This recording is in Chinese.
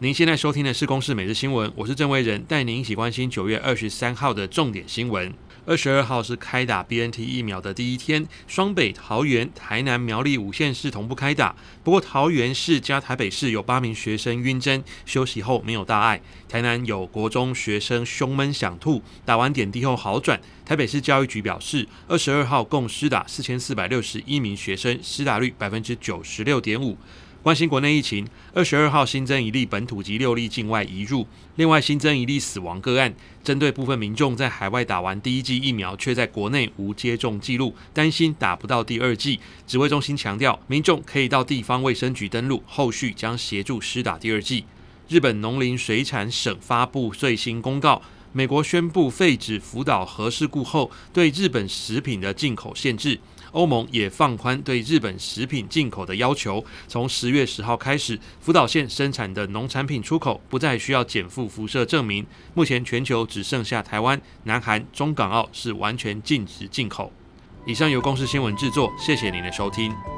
您现在收听的是《公视每日新闻》，我是郑维仁，带您一起关心九月二十三号的重点新闻。二十二号是开打 BNT 疫苗的第一天，双北、桃园、台南、苗栗五县市同步开打。不过桃园市加台北市有八名学生晕针，休息后没有大碍。台南有国中学生胸闷想吐，打完点滴后好转。台北市教育局表示，二十二号共施打四千四百六十一名学生，施打率百分之九十六点五。关心国内疫情，二十二号新增一例本土及六例境外移入，另外新增一例死亡个案。针对部分民众在海外打完第一剂疫苗，却在国内无接种记录，担心打不到第二剂，指挥中心强调，民众可以到地方卫生局登录，后续将协助施打第二剂。日本农林水产省发布最新公告，美国宣布废止福岛核事故后对日本食品的进口限制。欧盟也放宽对日本食品进口的要求，从十月十号开始，福岛县生产的农产品出口不再需要减负辐射证明。目前全球只剩下台湾、南韩、中港澳是完全禁止进口。以上由公司新闻制作，谢谢您的收听。